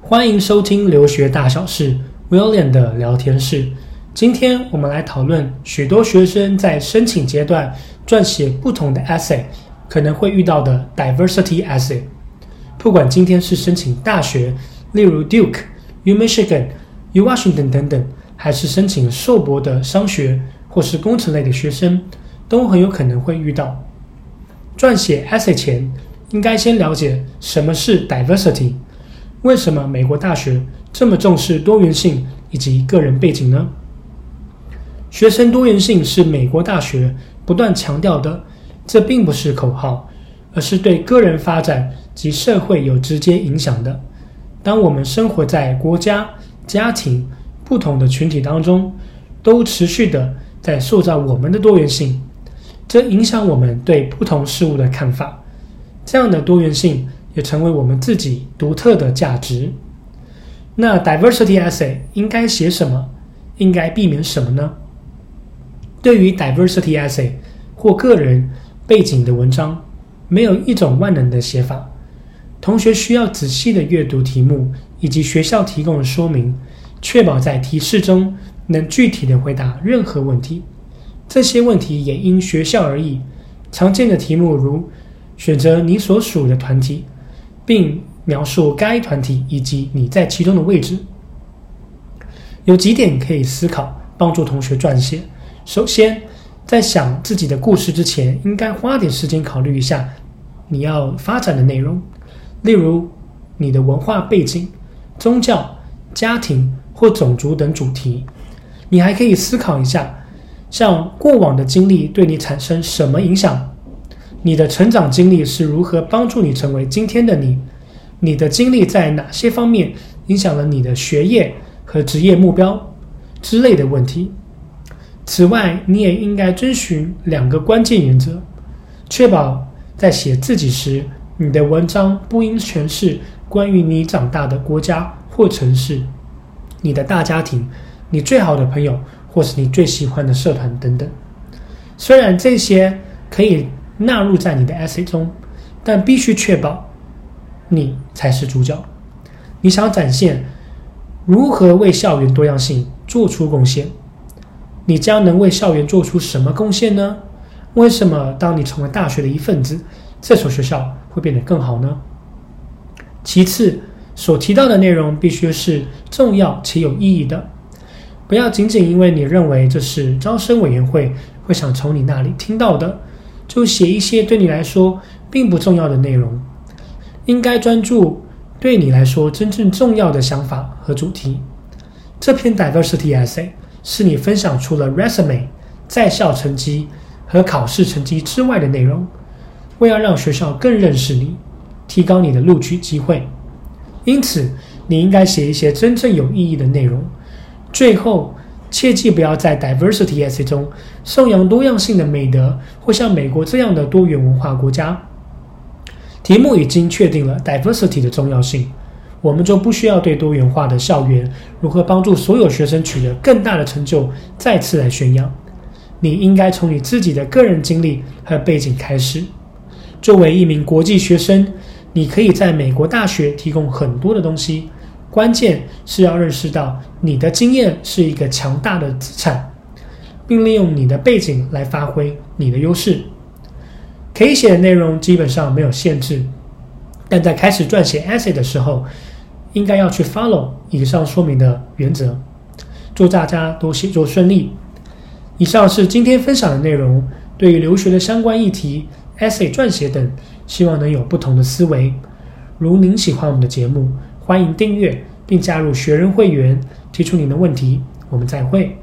欢迎收听留学大小事，William 的聊天室。今天我们来讨论许多学生在申请阶段撰写不同的 essay 可能会遇到的 diversity essay。不管今天是申请大学，例如 Duke、U Michigan、U Washington 等等，还是申请硕博的商学或是工程类的学生，都很有可能会遇到。撰写 essay 前，应该先了解什么是 diversity。为什么美国大学这么重视多元性以及个人背景呢？学生多元性是美国大学不断强调的，这并不是口号，而是对个人发展及社会有直接影响的。当我们生活在国家、家庭不同的群体当中，都持续的在塑造我们的多元性，这影响我们对不同事物的看法。这样的多元性。也成为我们自己独特的价值。那 diversity essay 应该写什么？应该避免什么呢？对于 diversity essay 或个人背景的文章，没有一种万能的写法。同学需要仔细的阅读题目以及学校提供的说明，确保在提示中能具体的回答任何问题。这些问题也因学校而异。常见的题目如选择你所属的团体。并描述该团体以及你在其中的位置。有几点可以思考，帮助同学撰写。首先，在想自己的故事之前，应该花点时间考虑一下你要发展的内容，例如你的文化背景、宗教、家庭或种族等主题。你还可以思考一下，像过往的经历对你产生什么影响？你的成长经历是如何帮助你成为今天的你？你的经历在哪些方面影响了你的学业和职业目标之类的问题？此外，你也应该遵循两个关键原则，确保在写自己时，你的文章不应全是关于你长大的国家或城市、你的大家庭、你最好的朋友或是你最喜欢的社团等等。虽然这些可以。纳入在你的 essay 中，但必须确保你才是主角。你想展现如何为校园多样性做出贡献？你将能为校园做出什么贡献呢？为什么当你成为大学的一份子，这所学校会变得更好呢？其次，所提到的内容必须是重要且有意义的，不要仅仅因为你认为这是招生委员会会想从你那里听到的。就写一些对你来说并不重要的内容，应该专注对你来说真正重要的想法和主题。这篇 diversity essay 是你分享除了 resume、在校成绩和考试成绩之外的内容，为要让学校更认识你，提高你的录取机会。因此，你应该写一些真正有意义的内容。最后。切记不要在 diversity essay 中颂扬多样性的美德，或像美国这样的多元文化国家。题目已经确定了 diversity 的重要性，我们就不需要对多元化的校园如何帮助所有学生取得更大的成就再次来宣扬。你应该从你自己的个人经历和背景开始。作为一名国际学生，你可以在美国大学提供很多的东西。关键是要认识到你的经验是一个强大的资产，并利用你的背景来发挥你的优势。可以写的内容基本上没有限制，但在开始撰写 essay 的时候，应该要去 follow 以上说明的原则。祝大家都写作顺利。以上是今天分享的内容，对于留学的相关议题、essay 撰写等，希望能有不同的思维。如您喜欢我们的节目。欢迎订阅并加入学人会员，提出您的问题。我们再会。